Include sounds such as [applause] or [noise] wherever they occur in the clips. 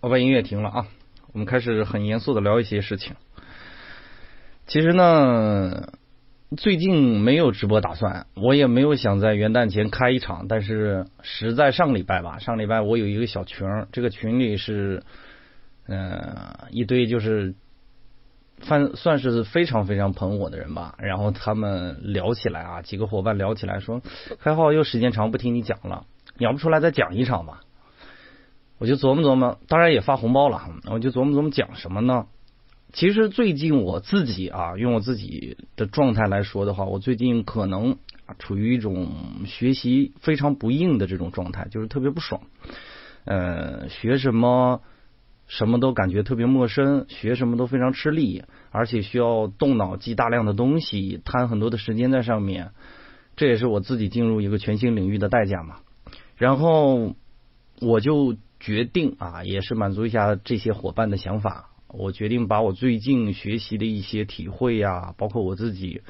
我把音乐停了啊，我们开始很严肃的聊一些事情。其实呢，最近没有直播打算，我也没有想在元旦前开一场，但是实在上礼拜吧，上礼拜我有一个小群，这个群里是嗯一堆就是算算是非常非常捧我的人吧，然后他们聊起来啊，几个伙伴聊起来说，开号又时间长不听你讲了，聊不出来再讲一场吧。我就琢磨琢磨，当然也发红包了，我就琢磨琢磨讲什么呢？其实最近我自己啊，用我自己的状态来说的话，我最近可能处于一种学习非常不硬的这种状态，就是特别不爽。呃，学什么什么都感觉特别陌生，学什么都非常吃力，而且需要动脑记大量的东西，摊很多的时间在上面。这也是我自己进入一个全新领域的代价嘛。然后我就。决定啊，也是满足一下这些伙伴的想法。我决定把我最近学习的一些体会呀，包括我自己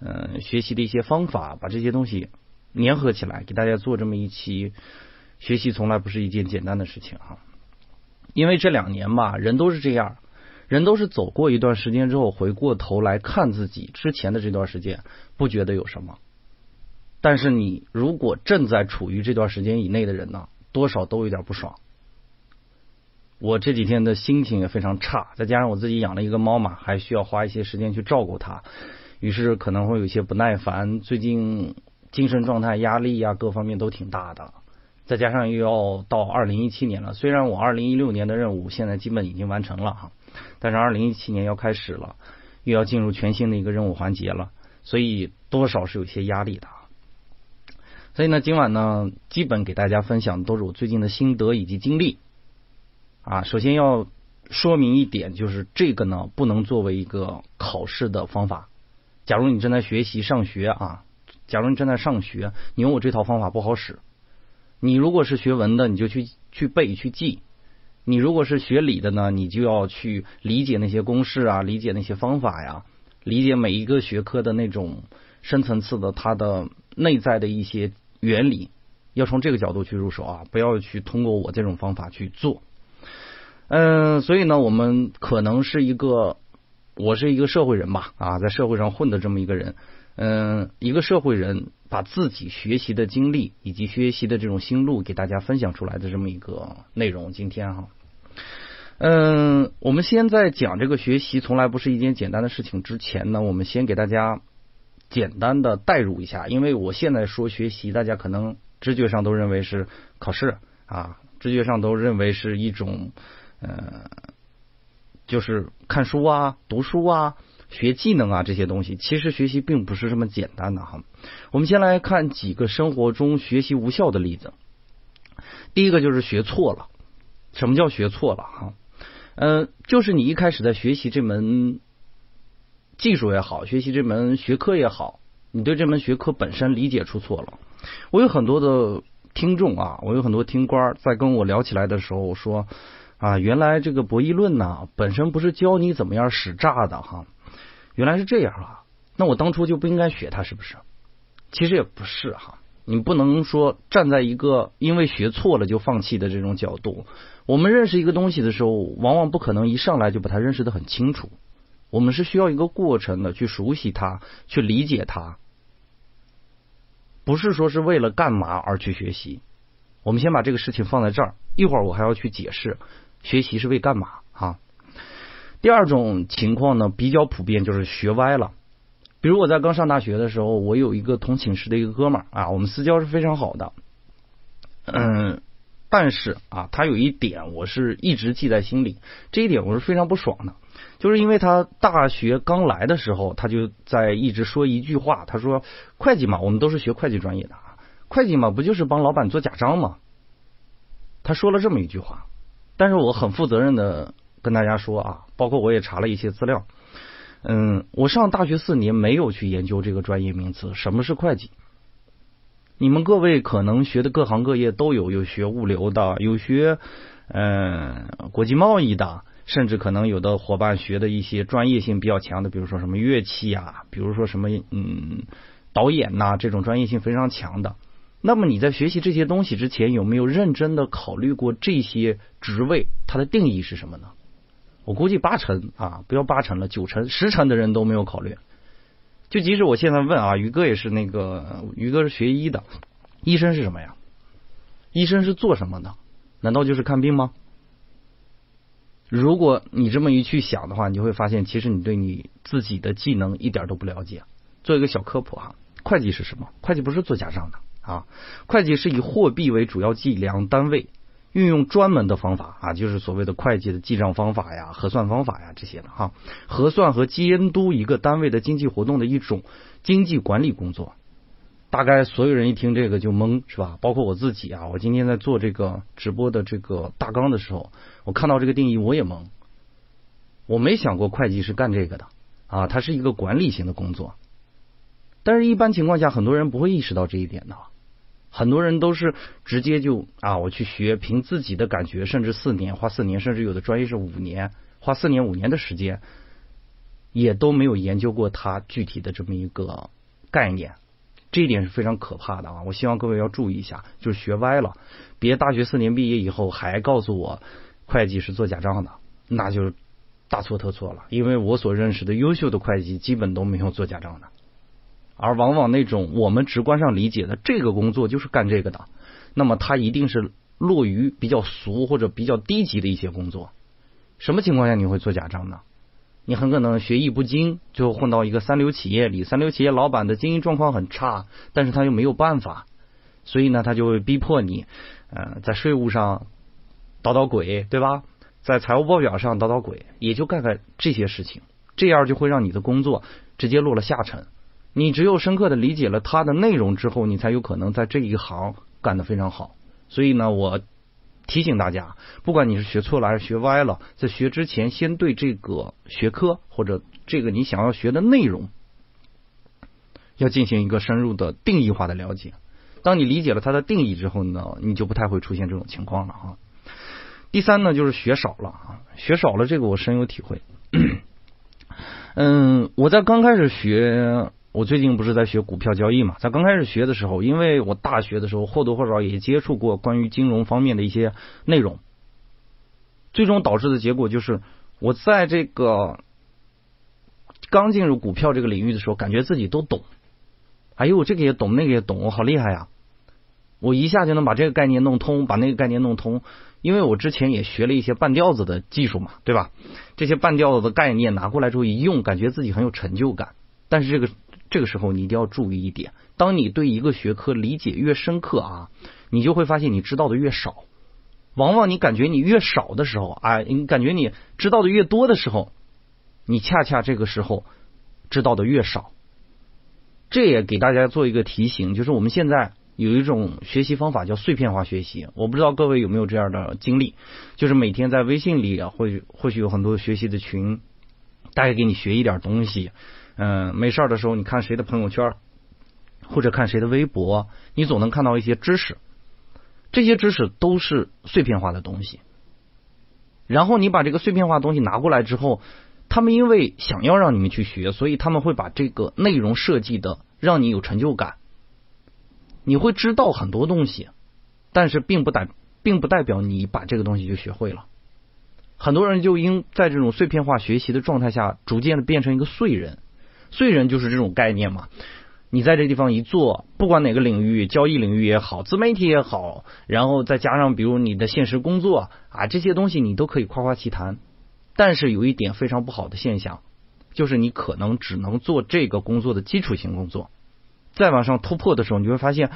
嗯学习的一些方法，把这些东西粘合起来，给大家做这么一期。学习从来不是一件简单的事情哈，因为这两年吧，人都是这样，人都是走过一段时间之后，回过头来看自己之前的这段时间，不觉得有什么。但是你如果正在处于这段时间以内的人呢，多少都有点不爽。我这几天的心情也非常差，再加上我自己养了一个猫嘛，还需要花一些时间去照顾它，于是可能会有些不耐烦。最近精神状态、压力呀，各方面都挺大的。再加上又要到二零一七年了，虽然我二零一六年的任务现在基本已经完成了哈，但是二零一七年要开始了，又要进入全新的一个任务环节了，所以多少是有些压力的。所以呢，今晚呢，基本给大家分享都是我最近的心得以及经历。啊，首先要说明一点，就是这个呢不能作为一个考试的方法。假如你正在学习上学啊，假如你正在上学，你用我这套方法不好使。你如果是学文的，你就去去背去记；你如果是学理的呢，你就要去理解那些公式啊，理解那些方法呀，理解每一个学科的那种深层次的它的内在的一些原理，要从这个角度去入手啊，不要去通过我这种方法去做。嗯，所以呢，我们可能是一个，我是一个社会人吧，啊，在社会上混的这么一个人，嗯，一个社会人把自己学习的经历以及学习的这种心路给大家分享出来的这么一个内容，今天哈，嗯，我们先在讲这个学习从来不是一件简单的事情之前呢，我们先给大家简单的代入一下，因为我现在说学习，大家可能直觉上都认为是考试啊，直觉上都认为是一种。呃，就是看书啊、读书啊、学技能啊这些东西，其实学习并不是这么简单的哈。我们先来看几个生活中学习无效的例子。第一个就是学错了。什么叫学错了哈？嗯，就是你一开始在学习这门技术也好，学习这门学科也好，你对这门学科本身理解出错了。我有很多的听众啊，我有很多听官在跟我聊起来的时候说。啊，原来这个博弈论呢，本身不是教你怎么样使诈的哈，原来是这样啊，那我当初就不应该学它，是不是？其实也不是哈，你不能说站在一个因为学错了就放弃的这种角度。我们认识一个东西的时候，往往不可能一上来就把它认识的很清楚，我们是需要一个过程的，去熟悉它，去理解它，不是说是为了干嘛而去学习。我们先把这个事情放在这儿，一会儿我还要去解释。学习是为干嘛啊？第二种情况呢，比较普遍就是学歪了。比如我在刚上大学的时候，我有一个同寝室的一个哥们儿啊，我们私交是非常好的。嗯，但是啊，他有一点我是一直记在心里，这一点我是非常不爽的，就是因为他大学刚来的时候，他就在一直说一句话，他说：“会计嘛，我们都是学会计专业的啊，会计嘛，不就是帮老板做假账吗？”他说了这么一句话。但是我很负责任的跟大家说啊，包括我也查了一些资料，嗯，我上大学四年没有去研究这个专业名词，什么是会计？你们各位可能学的各行各业都有，有学物流的，有学嗯国际贸易的，甚至可能有的伙伴学的一些专业性比较强的，比如说什么乐器啊，比如说什么嗯导演呐，这种专业性非常强的。那么你在学习这些东西之前，有没有认真的考虑过这些职位它的定义是什么呢？我估计八成啊，不要八成了，九成、十成的人都没有考虑。就即使我现在问啊，于哥也是那个，于哥是学医的，医生是什么呀？医生是做什么的？难道就是看病吗？如果你这么一去想的话，你就会发现，其实你对你自己的技能一点都不了解。做一个小科普哈，会计是什么？会计不是做假账的啊，会计是以货币为主要计量单位。运用专门的方法啊，就是所谓的会计的记账方法呀、核算方法呀这些的哈，核算和监督一个单位的经济活动的一种经济管理工作。大概所有人一听这个就懵是吧？包括我自己啊，我今天在做这个直播的这个大纲的时候，我看到这个定义我也懵。我没想过会计是干这个的啊，它是一个管理型的工作。但是，一般情况下，很多人不会意识到这一点的。很多人都是直接就啊，我去学，凭自己的感觉，甚至四年花四年，甚至有的专业是五年，花四年五年的时间，也都没有研究过它具体的这么一个概念，这一点是非常可怕的啊！我希望各位要注意一下，就是学歪了，别大学四年毕业以后还告诉我会计是做假账的，那就大错特错了，因为我所认识的优秀的会计基本都没有做假账的。而往往那种我们直观上理解的这个工作就是干这个的，那么他一定是落于比较俗或者比较低级的一些工作。什么情况下你会做假账呢？你很可能学艺不精，最后混到一个三流企业里，三流企业老板的经营状况很差，但是他又没有办法，所以呢，他就会逼迫你，呃，在税务上捣捣鬼，对吧？在财务报表上捣捣鬼，也就干干这些事情，这样就会让你的工作直接落了下沉。你只有深刻的理解了它的内容之后，你才有可能在这一行干得非常好。所以呢，我提醒大家，不管你是学错了还是学歪了，在学之前，先对这个学科或者这个你想要学的内容，要进行一个深入的定义化的了解。当你理解了它的定义之后呢，你就不太会出现这种情况了哈。第三呢，就是学少了啊，学少了这个我深有体会。嗯，我在刚开始学。我最近不是在学股票交易嘛？在刚开始学的时候，因为我大学的时候或多或少也接触过关于金融方面的一些内容，最终导致的结果就是，我在这个刚进入股票这个领域的时候，感觉自己都懂。哎呦，这个也懂，那个也懂，我好厉害呀！我一下就能把这个概念弄通，把那个概念弄通，因为我之前也学了一些半吊子的技术嘛，对吧？这些半吊子的概念拿过来之后一用，感觉自己很有成就感。但是这个。这个时候你一定要注意一点，当你对一个学科理解越深刻啊，你就会发现你知道的越少。往往你感觉你越少的时候，哎，你感觉你知道的越多的时候，你恰恰这个时候知道的越少。这也给大家做一个提醒，就是我们现在有一种学习方法叫碎片化学习。我不知道各位有没有这样的经历，就是每天在微信里啊，或许或许有很多学习的群，大概给你学一点东西。嗯，没事的时候，你看谁的朋友圈，或者看谁的微博，你总能看到一些知识。这些知识都是碎片化的东西。然后你把这个碎片化东西拿过来之后，他们因为想要让你们去学，所以他们会把这个内容设计的让你有成就感。你会知道很多东西，但是并不代并不代表你把这个东西就学会了。很多人就因在这种碎片化学习的状态下，逐渐的变成一个碎人。碎人就是这种概念嘛，你在这地方一做，不管哪个领域，交易领域也好，自媒体也好，然后再加上比如你的现实工作啊，这些东西你都可以夸夸其谈。但是有一点非常不好的现象，就是你可能只能做这个工作的基础性工作，再往上突破的时候，你会发现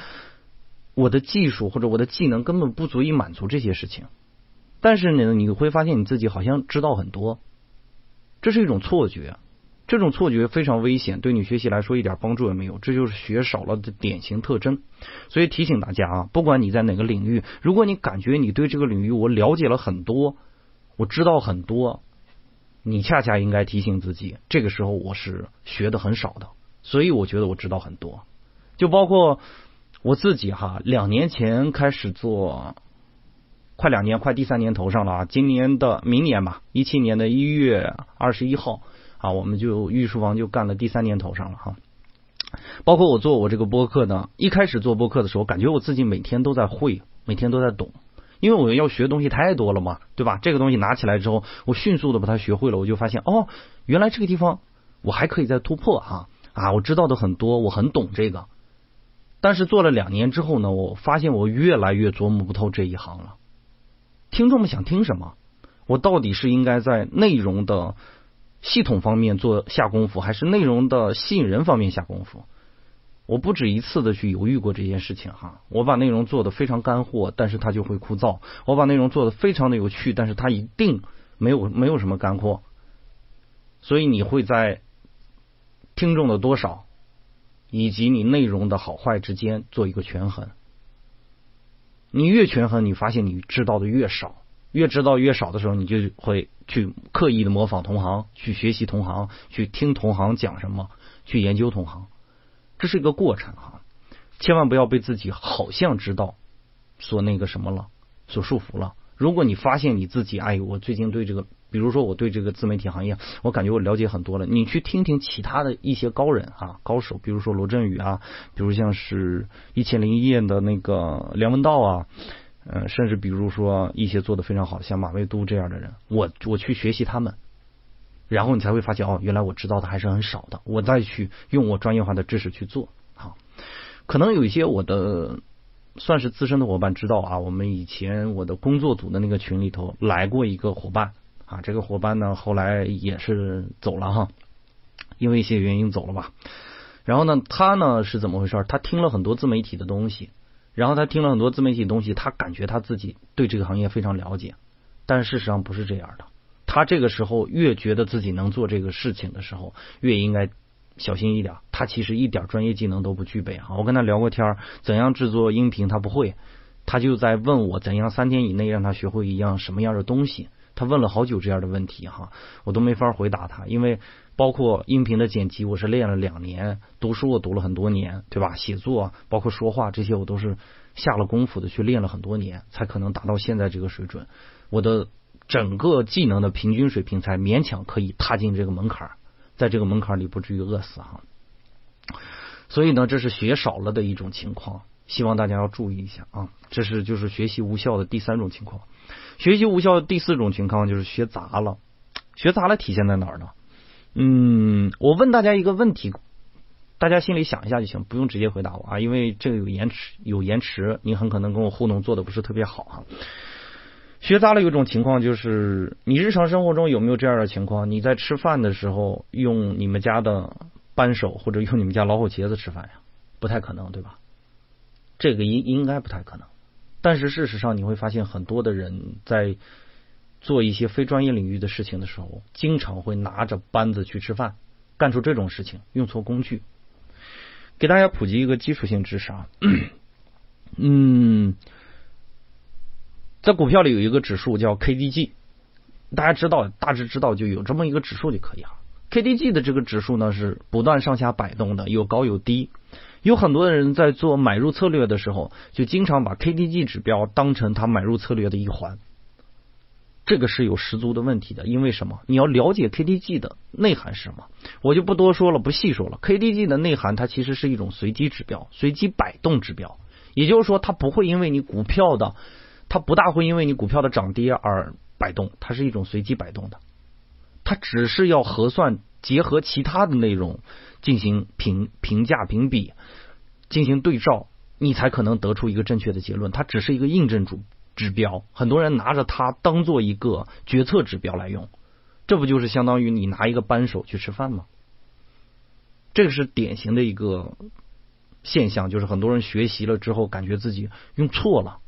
我的技术或者我的技能根本不足以满足这些事情。但是呢，你会发现你自己好像知道很多，这是一种错觉。这种错觉非常危险，对你学习来说一点帮助也没有，这就是学少了的典型特征。所以提醒大家啊，不管你在哪个领域，如果你感觉你对这个领域我了解了很多，我知道很多，你恰恰应该提醒自己，这个时候我是学的很少的。所以我觉得我知道很多，就包括我自己哈，两年前开始做，快两年，快第三年头上了啊，今年的明年吧，一七年的一月二十一号。啊，我们就御书房就干了第三年头上了哈。包括我做我这个播客呢，一开始做播客的时候，感觉我自己每天都在会，每天都在懂，因为我要学东西太多了嘛，对吧？这个东西拿起来之后，我迅速的把它学会了，我就发现哦，原来这个地方我还可以再突破哈啊！我知道的很多，我很懂这个。但是做了两年之后呢，我发现我越来越琢磨不透这一行了。听众们想听什么？我到底是应该在内容的系统方面做下功夫，还是内容的吸引人方面下功夫？我不止一次的去犹豫过这件事情哈。我把内容做的非常干货，但是它就会枯燥；我把内容做的非常的有趣，但是它一定没有没有什么干货。所以你会在听众的多少？以及你内容的好坏之间做一个权衡，你越权衡，你发现你知道的越少，越知道越少的时候，你就会去刻意的模仿同行，去学习同行，去听同行讲什么，去研究同行，这是一个过程哈，千万不要被自己好像知道所那个什么了，所束缚了。如果你发现你自己，哎，我最近对这个。比如说，我对这个自媒体行业，我感觉我了解很多了。你去听听其他的一些高人啊、高手，比如说罗振宇啊，比如像是一千零一夜的那个梁文道啊，嗯，甚至比如说一些做的非常好，像马未都这样的人，我我去学习他们，然后你才会发现哦，原来我知道的还是很少的。我再去用我专业化的知识去做，好，可能有一些我的算是资深的伙伴知道啊，我们以前我的工作组的那个群里头来过一个伙伴。啊，这个伙伴呢，后来也是走了哈，因为一些原因走了吧。然后呢，他呢是怎么回事？他听了很多自媒体的东西，然后他听了很多自媒体东西，他感觉他自己对这个行业非常了解，但事实上不是这样的。他这个时候越觉得自己能做这个事情的时候，越应该小心一点。他其实一点专业技能都不具备啊。我跟他聊过天，怎样制作音频他不会，他就在问我怎样三天以内让他学会一样什么样的东西。他问了好久这样的问题哈，我都没法回答他，因为包括音频的剪辑，我是练了两年；读书我读了很多年，对吧？写作包括说话这些，我都是下了功夫的去练了很多年，才可能达到现在这个水准。我的整个技能的平均水平才勉强可以踏进这个门槛，在这个门槛里不至于饿死哈。所以呢，这是学少了的一种情况，希望大家要注意一下啊。这是就是学习无效的第三种情况。学习无效的第四种情况就是学杂了，学杂了体现在哪儿呢？嗯，我问大家一个问题，大家心里想一下就行，不用直接回答我啊，因为这个有延迟，有延迟，你很可能跟我互动做的不是特别好啊。学杂了有一种情况就是，你日常生活中有没有这样的情况？你在吃饭的时候用你们家的扳手或者用你们家老虎钳子吃饭呀？不太可能，对吧？这个应应该不太可能。但是事实上，你会发现很多的人在做一些非专业领域的事情的时候，经常会拿着扳子去吃饭，干出这种事情，用错工具。给大家普及一个基础性知识啊，[clears throat] 嗯，在股票里有一个指数叫 KDJ，大家知道，大致知道就有这么一个指数就可以了。KDJ 的这个指数呢是不断上下摆动的，有高有低。有很多的人在做买入策略的时候，就经常把 KDJ 指标当成他买入策略的一环，这个是有十足的问题的。因为什么？你要了解 KDJ 的内涵是什么，我就不多说了，不细说了。KDJ 的内涵它其实是一种随机指标，随机摆动指标，也就是说，它不会因为你股票的，它不大会因为你股票的涨跌而摆动，它是一种随机摆动的，它只是要核算结合其他的内容。进行评评价评比，进行对照，你才可能得出一个正确的结论。它只是一个印证主指标，很多人拿着它当做一个决策指标来用，这不就是相当于你拿一个扳手去吃饭吗？这个是典型的一个现象，就是很多人学习了之后，感觉自己用错了，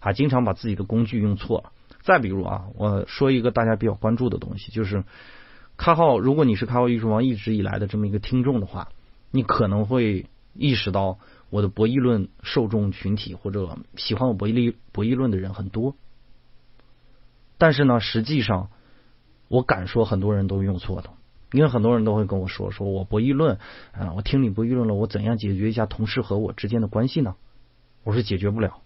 啊，经常把自己的工具用错了。再比如啊，我说一个大家比较关注的东西，就是。开号，如果你是开号艺术王一直以来的这么一个听众的话，你可能会意识到我的博弈论受众群体或者喜欢我博弈论博弈论的人很多。但是呢，实际上我敢说很多人都用错的，因为很多人都会跟我说，说我博弈论啊，我听你博弈论了，我怎样解决一下同事和我之间的关系呢？我是解决不了，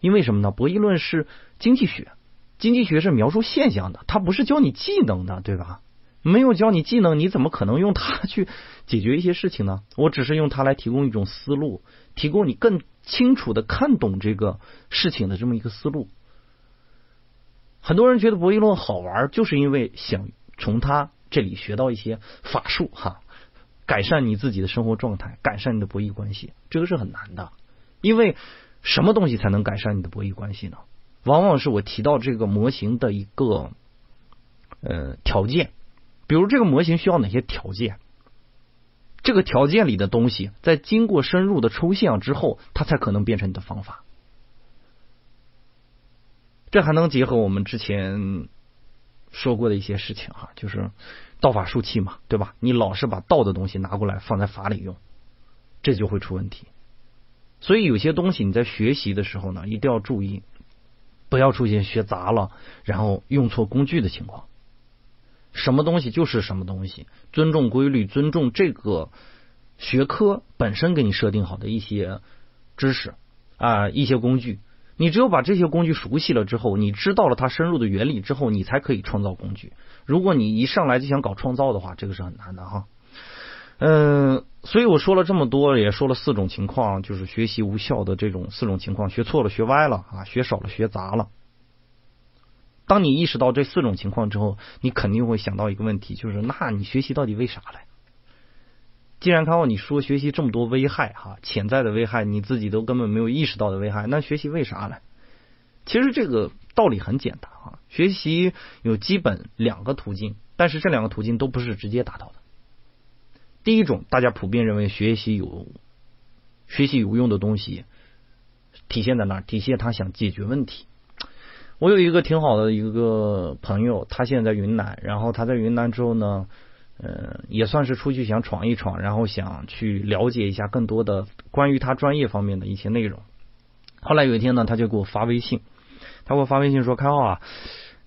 因为什么呢？博弈论是经济学，经济学是描述现象的，它不是教你技能的，对吧？没有教你技能，你怎么可能用它去解决一些事情呢？[laughs] 我只是用它来提供一种思路，提供你更清楚的看懂这个事情的这么一个思路。很多人觉得博弈论好玩，就是因为想从他这里学到一些法术哈，改善你自己的生活状态，改善你的博弈关系，这个是很难的。因为什么东西才能改善你的博弈关系呢？往往是我提到这个模型的一个呃条件，比如这个模型需要哪些条件？这个条件里的东西，在经过深入的抽象之后，它才可能变成你的方法。这还能结合我们之前说过的一些事情哈，就是道法术器嘛，对吧？你老是把道的东西拿过来放在法里用，这就会出问题。所以有些东西你在学习的时候呢，一定要注意。不要出现学杂了，然后用错工具的情况。什么东西就是什么东西，尊重规律，尊重这个学科本身给你设定好的一些知识啊，一些工具。你只有把这些工具熟悉了之后，你知道了它深入的原理之后，你才可以创造工具。如果你一上来就想搞创造的话，这个是很难的哈。嗯，所以我说了这么多，也说了四种情况，就是学习无效的这种四种情况：学错了、学歪了啊，学少了、学杂了。当你意识到这四种情况之后，你肯定会想到一个问题，就是那你学习到底为啥嘞？既然看到你说学习这么多危害哈，潜在的危害，你自己都根本没有意识到的危害，那学习为啥嘞？其实这个道理很简单啊，学习有基本两个途径，但是这两个途径都不是直接达到的。第一种，大家普遍认为学习有学习有用的东西，体现在哪？体现他想解决问题。我有一个挺好的一个朋友，他现在在云南，然后他在云南之后呢，呃，也算是出去想闯一闯，然后想去了解一下更多的关于他专业方面的一些内容。后来有一天呢，他就给我发微信，他给我发微信说：“开浩啊，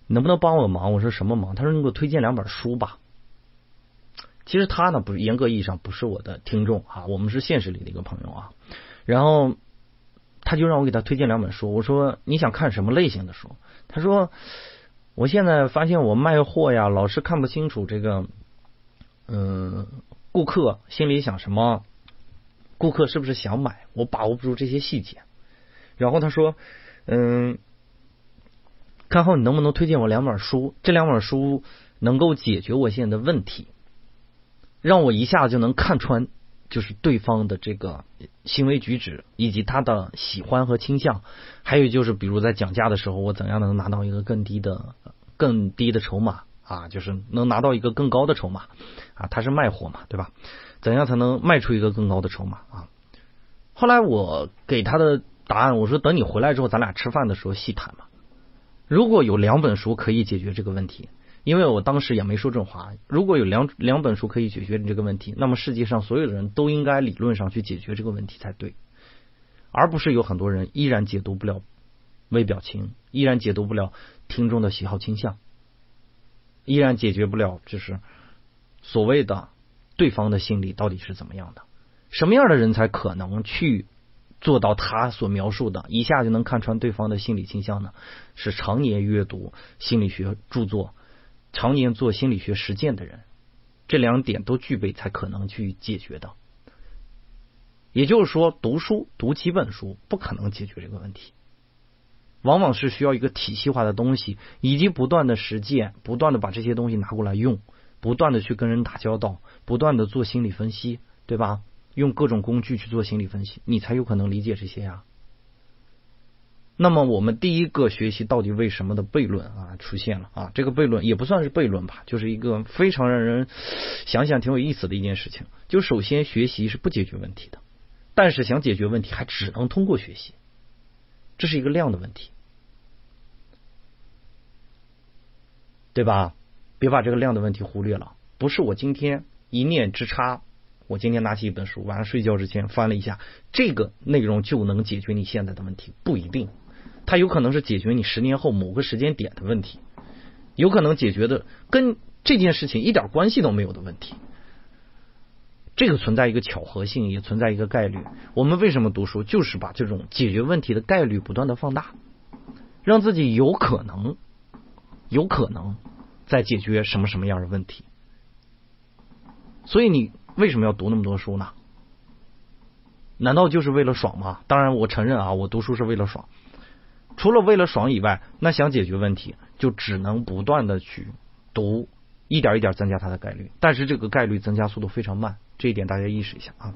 能不能帮我忙？”我说：“什么忙？”他说：“你给我推荐两本书吧。”其实他呢，不是严格意义上不是我的听众啊，我们是现实里的一个朋友啊。然后他就让我给他推荐两本书，我说你想看什么类型的书？他说我现在发现我卖货呀，老是看不清楚这个，嗯，顾客心里想什么，顾客是不是想买，我把握不住这些细节。然后他说，嗯，看后你能不能推荐我两本书？这两本书能够解决我现在的问题。让我一下就能看穿，就是对方的这个行为举止，以及他的喜欢和倾向，还有就是，比如在讲价的时候，我怎样能拿到一个更低的、更低的筹码啊？就是能拿到一个更高的筹码啊？他是卖货嘛，对吧？怎样才能卖出一个更高的筹码啊？后来我给他的答案，我说等你回来之后，咱俩吃饭的时候细谈嘛。如果有两本书可以解决这个问题。因为我当时也没说这种话。如果有两两本书可以解决你这个问题，那么世界上所有的人都应该理论上去解决这个问题才对，而不是有很多人依然解读不了微表情，依然解读不了听众的喜好倾向，依然解决不了就是所谓的对方的心理到底是怎么样的？什么样的人才可能去做到他所描述的，一下就能看穿对方的心理倾向呢？是常年阅读心理学著作。常年做心理学实践的人，这两点都具备才可能去解决的。也就是说，读书读几本书不可能解决这个问题，往往是需要一个体系化的东西，以及不断的实践，不断的把这些东西拿过来用，不断的去跟人打交道，不断的做心理分析，对吧？用各种工具去做心理分析，你才有可能理解这些呀。那么我们第一个学习到底为什么的悖论啊出现了啊，这个悖论也不算是悖论吧，就是一个非常让人想想挺有意思的一件事情。就首先学习是不解决问题的，但是想解决问题还只能通过学习，这是一个量的问题，对吧？别把这个量的问题忽略了。不是我今天一念之差，我今天拿起一本书，晚上睡觉之前翻了一下，这个内容就能解决你现在的问题，不一定。它有可能是解决你十年后某个时间点的问题，有可能解决的跟这件事情一点关系都没有的问题。这个存在一个巧合性，也存在一个概率。我们为什么读书，就是把这种解决问题的概率不断的放大，让自己有可能，有可能在解决什么什么样的问题。所以你为什么要读那么多书呢？难道就是为了爽吗？当然，我承认啊，我读书是为了爽。除了为了爽以外，那想解决问题，就只能不断的去读，一点一点增加它的概率。但是这个概率增加速度非常慢，这一点大家意识一下啊。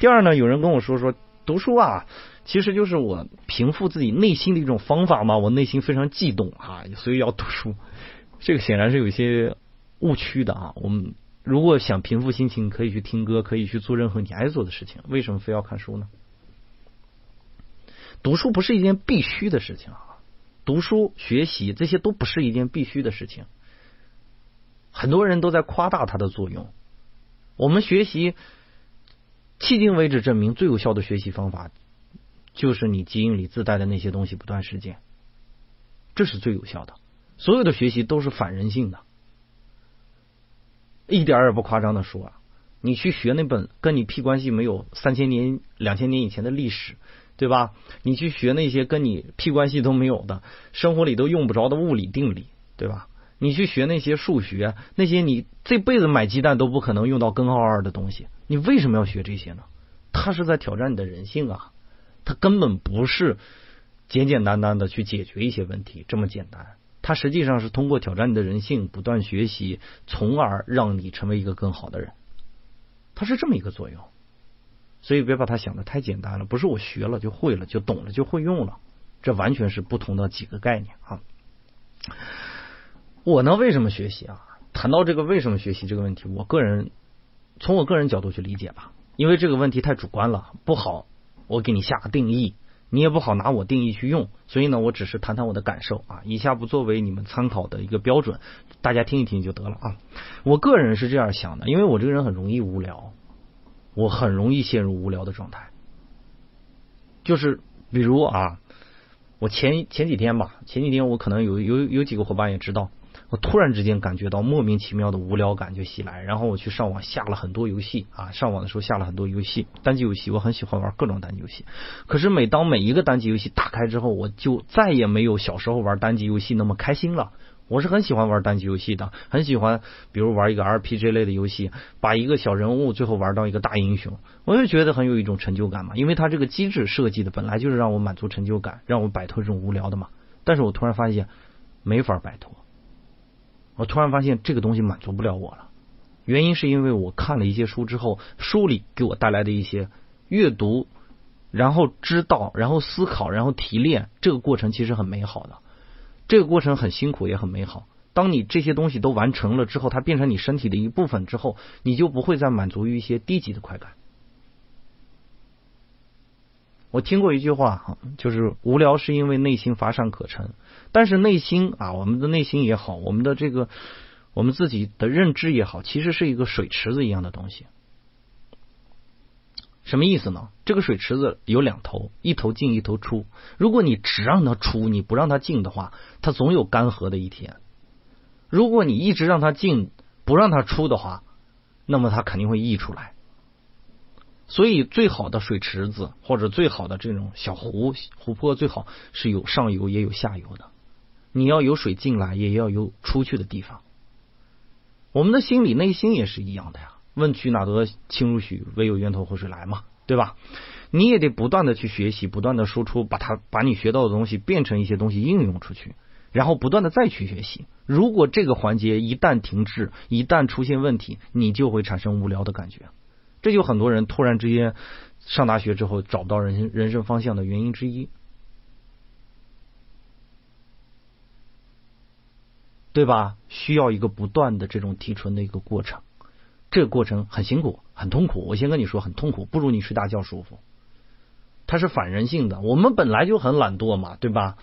第二呢，有人跟我说说读书啊，其实就是我平复自己内心的一种方法嘛。我内心非常悸动啊，所以要读书。这个显然是有一些误区的啊。我们如果想平复心情，可以去听歌，可以去做任何你爱做的事情。为什么非要看书呢？读书不是一件必须的事情啊，读书学习这些都不是一件必须的事情。很多人都在夸大它的作用。我们学习迄今为止证明最有效的学习方法，就是你基因里自带的那些东西不断实践，这是最有效的。所有的学习都是反人性的，一点也不夸张的说啊，你去学那本跟你屁关系没有三千年、两千年以前的历史。对吧？你去学那些跟你屁关系都没有的，生活里都用不着的物理定理，对吧？你去学那些数学，那些你这辈子买鸡蛋都不可能用到根号二的东西，你为什么要学这些呢？它是在挑战你的人性啊！它根本不是简简单单的去解决一些问题这么简单，它实际上是通过挑战你的人性，不断学习，从而让你成为一个更好的人。它是这么一个作用。所以别把它想的太简单了，不是我学了就会了，就懂了就会用了，这完全是不同的几个概念啊。我呢，为什么学习啊？谈到这个为什么学习这个问题，我个人从我个人角度去理解吧，因为这个问题太主观了，不好我给你下个定义，你也不好拿我定义去用，所以呢，我只是谈谈我的感受啊，以下不作为你们参考的一个标准，大家听一听就得了啊。我个人是这样想的，因为我这个人很容易无聊。我很容易陷入无聊的状态，就是比如啊，我前前几天吧，前几天我可能有有有几个伙伴也知道，我突然之间感觉到莫名其妙的无聊感就袭来，然后我去上网下了很多游戏啊，上网的时候下了很多游戏，单机游戏，我很喜欢玩各种单机游戏。可是每当每一个单机游戏打开之后，我就再也没有小时候玩单机游戏那么开心了。我是很喜欢玩单机游戏的，很喜欢，比如玩一个 RPG 类的游戏，把一个小人物最后玩到一个大英雄，我就觉得很有一种成就感嘛。因为它这个机制设计的本来就是让我满足成就感，让我摆脱这种无聊的嘛。但是我突然发现没法摆脱，我突然发现这个东西满足不了我了。原因是因为我看了一些书之后，书里给我带来的一些阅读，然后知道，然后思考，然后提炼，这个过程其实很美好的。这个过程很辛苦，也很美好。当你这些东西都完成了之后，它变成你身体的一部分之后，你就不会再满足于一些低级的快感。我听过一句话哈，就是无聊是因为内心乏善可陈。但是内心啊，我们的内心也好，我们的这个我们自己的认知也好，其实是一个水池子一样的东西。什么意思呢？这个水池子有两头，一头进一头出。如果你只让它出，你不让它进的话，它总有干涸的一天。如果你一直让它进，不让它出的话，那么它肯定会溢出来。所以，最好的水池子或者最好的这种小湖湖泊，最好是有上游也有下游的。你要有水进来，也要有出去的地方。我们的心理内心也是一样的呀。问渠哪得清如许？唯有源头活水来嘛，对吧？你也得不断的去学习，不断的输出，把它把你学到的东西变成一些东西应用出去，然后不断的再去学习。如果这个环节一旦停滞，一旦出现问题，你就会产生无聊的感觉。这就很多人突然之间上大学之后找不到人生人生方向的原因之一，对吧？需要一个不断的这种提纯的一个过程。这个过程很辛苦，很痛苦。我先跟你说，很痛苦，不如你睡大觉舒服。它是反人性的，我们本来就很懒惰嘛，对吧？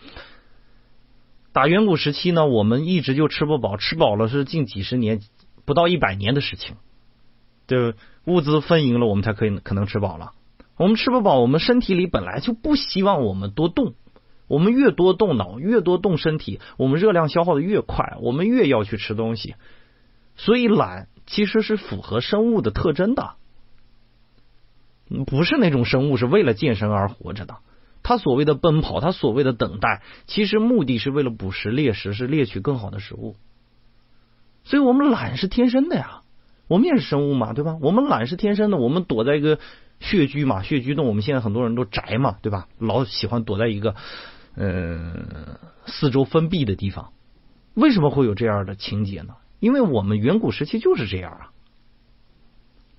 打远古时期呢，我们一直就吃不饱，吃饱了是近几十年、不到一百年的事情。对，物资丰盈了，我们才可以可能吃饱了。我们吃不饱，我们身体里本来就不希望我们多动。我们越多动脑，越多动身体，我们热量消耗的越快，我们越要去吃东西。所以懒。其实是符合生物的特征的，不是那种生物是为了健身而活着的。他所谓的奔跑，他所谓的等待，其实目的是为了捕食猎食，是猎取更好的食物。所以我们懒是天生的呀，我们也是生物嘛，对吧？我们懒是天生的，我们躲在一个穴居嘛，穴居洞，我们现在很多人都宅嘛，对吧？老喜欢躲在一个呃四周封闭的地方。为什么会有这样的情节呢？因为我们远古时期就是这样啊。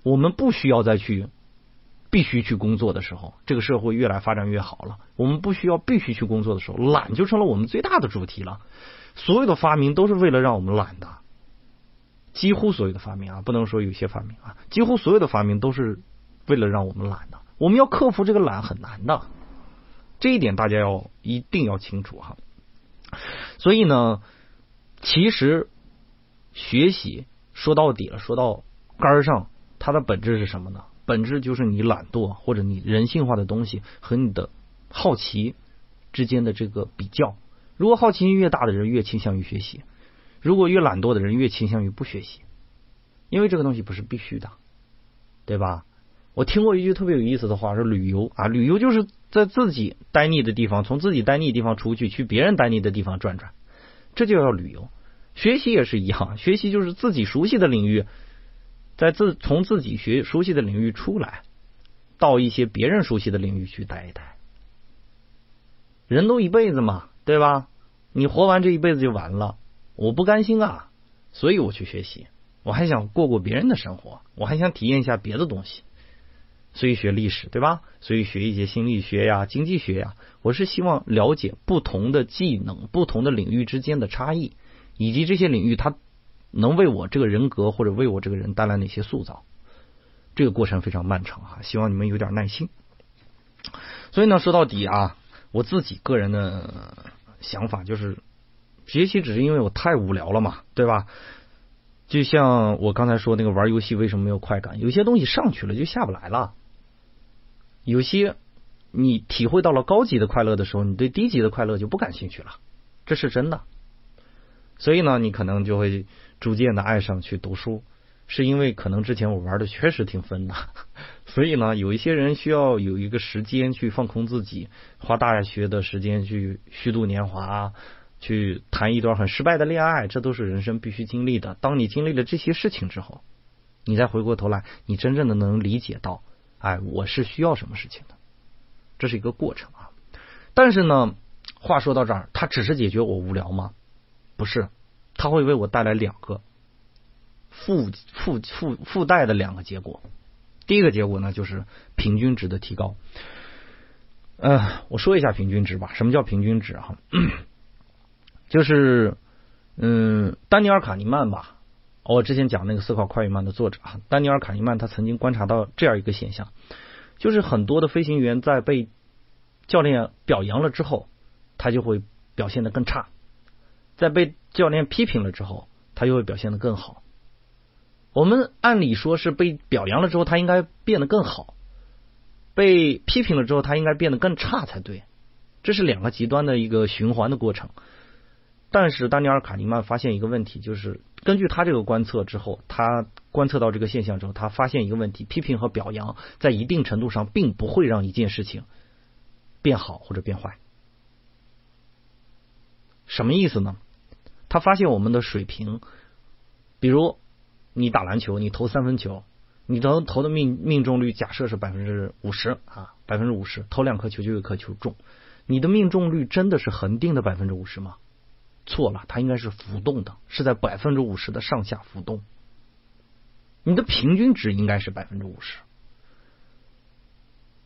我们不需要再去必须去工作的时候，这个社会越来发展越好了。我们不需要必须去工作的时候，懒就成了我们最大的主题了。所有的发明都是为了让我们懒的，几乎所有的发明啊，不能说有些发明啊，几乎所有的发明都是为了让我们懒的。我们要克服这个懒很难的，这一点大家要一定要清楚哈。所以呢，其实学习说到底了，说到根儿上。它的本质是什么呢？本质就是你懒惰或者你人性化的东西和你的好奇之间的这个比较。如果好奇心越大的人越倾向于学习，如果越懒惰的人越倾向于不学习，因为这个东西不是必须的，对吧？我听过一句特别有意思的话，说旅游啊，旅游就是在自己待腻的地方，从自己待腻的地方出去，去别人待腻的地方转转，这就叫旅游。学习也是一样，学习就是自己熟悉的领域。在自从自己学熟悉的领域出来，到一些别人熟悉的领域去待一待。人都一辈子嘛，对吧？你活完这一辈子就完了，我不甘心啊，所以我去学习，我还想过过别人的生活，我还想体验一下别的东西，所以学历史，对吧？所以学一些心理学呀、经济学呀，我是希望了解不同的技能、不同的领域之间的差异，以及这些领域它。能为我这个人格或者为我这个人带来哪些塑造？这个过程非常漫长哈，希望你们有点耐心。所以呢，说到底啊，我自己个人的想法就是，学习只是因为我太无聊了嘛，对吧？就像我刚才说那个玩游戏为什么没有快感？有些东西上去了就下不来了。有些你体会到了高级的快乐的时候，你对低级的快乐就不感兴趣了，这是真的。所以呢，你可能就会。逐渐的爱上去读书，是因为可能之前我玩的确实挺疯的，[laughs] 所以呢，有一些人需要有一个时间去放空自己，花大学的时间去虚度年华，去谈一段很失败的恋爱，这都是人生必须经历的。当你经历了这些事情之后，你再回过头来，你真正的能理解到，哎，我是需要什么事情的，这是一个过程啊。但是呢，话说到这儿，它只是解决我无聊吗？不是。它会为我带来两个附附附附带的两个结果。第一个结果呢，就是平均值的提高。嗯，我说一下平均值吧。什么叫平均值？啊，[clears throat] 就是嗯，丹尼尔卡尼曼吧。我之前讲那个《思考快与慢》的作者啊，丹尼尔卡尼曼他曾经观察到这样一个现象，就是很多的飞行员在被教练表扬了之后，他就会表现的更差。在被教练批评了之后，他又会表现的更好。我们按理说是被表扬了之后，他应该变得更好；被批评了之后，他应该变得更差才对。这是两个极端的一个循环的过程。但是丹尼尔卡尼曼发现一个问题，就是根据他这个观测之后，他观测到这个现象之后，他发现一个问题：批评和表扬在一定程度上并不会让一件事情变好或者变坏。什么意思呢？他发现我们的水平，比如你打篮球，你投三分球，你投投的命命中率假设是百分之五十啊，百分之五十，投两颗球就一颗球中。你的命中率真的是恒定的百分之五十吗？错了，它应该是浮动的，是在百分之五十的上下浮动。你的平均值应该是百分之五十。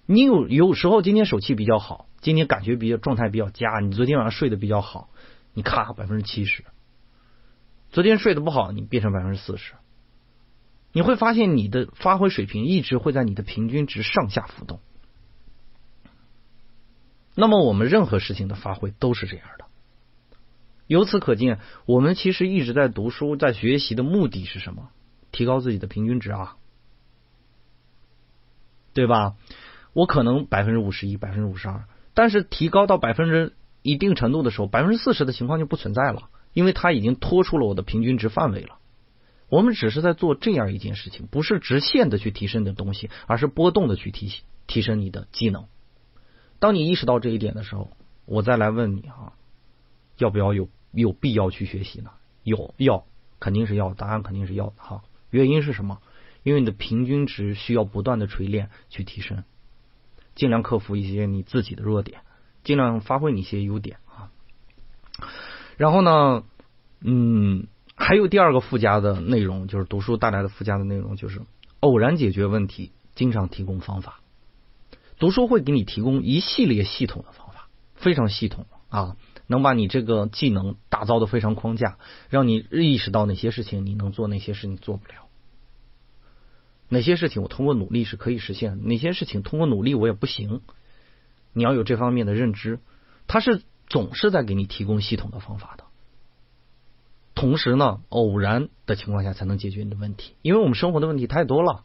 你有有时候今天手气比较好，今天感觉比较状态比较佳，你昨天晚上睡得比较好。你咔百分之七十，昨天睡得不好，你变成百分之四十，你会发现你的发挥水平一直会在你的平均值上下浮动。那么我们任何事情的发挥都是这样的。由此可见，我们其实一直在读书，在学习的目的是什么？提高自己的平均值啊，对吧？我可能百分之五十一、百分之五十二，但是提高到百分之。一定程度的时候，百分之四十的情况就不存在了，因为它已经脱出了我的平均值范围了。我们只是在做这样一件事情，不是直线的去提升你的东西，而是波动的去提提升你的技能。当你意识到这一点的时候，我再来问你哈，要不要有有必要去学习呢？有要肯定是要，答案肯定是要的哈。原因是什么？因为你的平均值需要不断的锤炼去提升，尽量克服一些你自己的弱点，尽量发挥你一些优点啊。然后呢，嗯，还有第二个附加的内容，就是读书带来的附加的内容，就是偶然解决问题，经常提供方法。读书会给你提供一系列系统的方法，非常系统啊，能把你这个技能打造的非常框架，让你意识到哪些事情你能做，哪些事你做不了。哪些事情我通过努力是可以实现？哪些事情通过努力我也不行？你要有这方面的认知。他是总是在给你提供系统的方法的。同时呢，偶然的情况下才能解决你的问题，因为我们生活的问题太多了，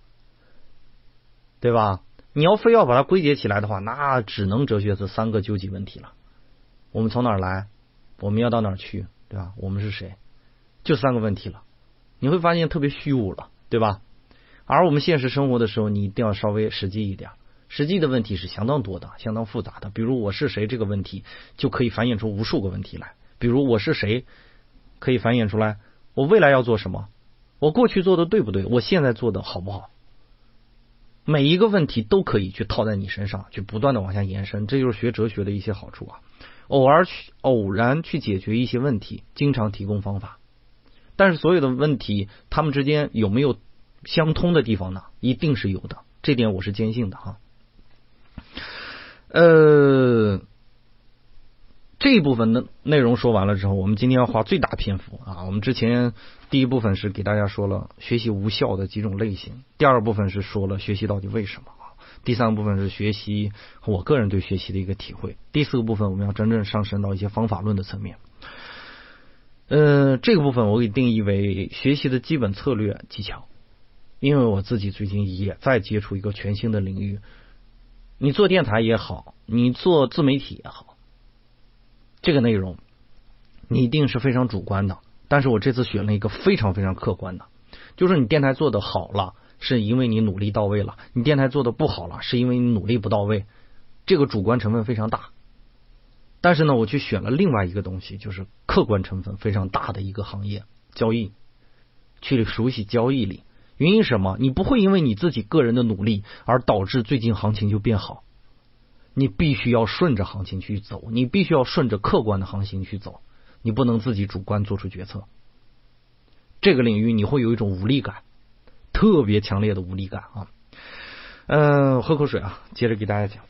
对吧？你要非要把它归结起来的话，那只能哲学这三个究极问题了。我们从哪儿来？我们要到哪儿去？对吧？我们是谁？就三个问题了。你会发现特别虚无了，对吧？而我们现实生活的时候，你一定要稍微实际一点。实际的问题是相当多的，相当复杂的。比如我是谁这个问题，就可以繁衍出无数个问题来。比如我是谁，可以繁衍出来我未来要做什么，我过去做的对不对，我现在做的好不好？每一个问题都可以去套在你身上，去不断的往下延伸。这就是学哲学的一些好处啊。偶尔去偶然去解决一些问题，经常提供方法。但是所有的问题，他们之间有没有？相通的地方呢，一定是有的，这点我是坚信的哈。呃，这一部分的内容说完了之后，我们今天要花最大篇幅啊。我们之前第一部分是给大家说了学习无效的几种类型，第二部分是说了学习到底为什么啊，第三部分是学习我个人对学习的一个体会，第四个部分我们要真正上升到一些方法论的层面。呃，这个部分我给定义为学习的基本策略技巧。因为我自己最近也在接触一个全新的领域，你做电台也好，你做自媒体也好，这个内容你一定是非常主观的。但是我这次选了一个非常非常客观的，就是你电台做的好了，是因为你努力到位了；你电台做的不好了，是因为你努力不到位。这个主观成分非常大。但是呢，我去选了另外一个东西，就是客观成分非常大的一个行业——交易，去熟悉交易里。原因什么？你不会因为你自己个人的努力而导致最近行情就变好。你必须要顺着行情去走，你必须要顺着客观的行情去走，你不能自己主观做出决策。这个领域你会有一种无力感，特别强烈的无力感啊。嗯，喝口水啊，接着给大家讲。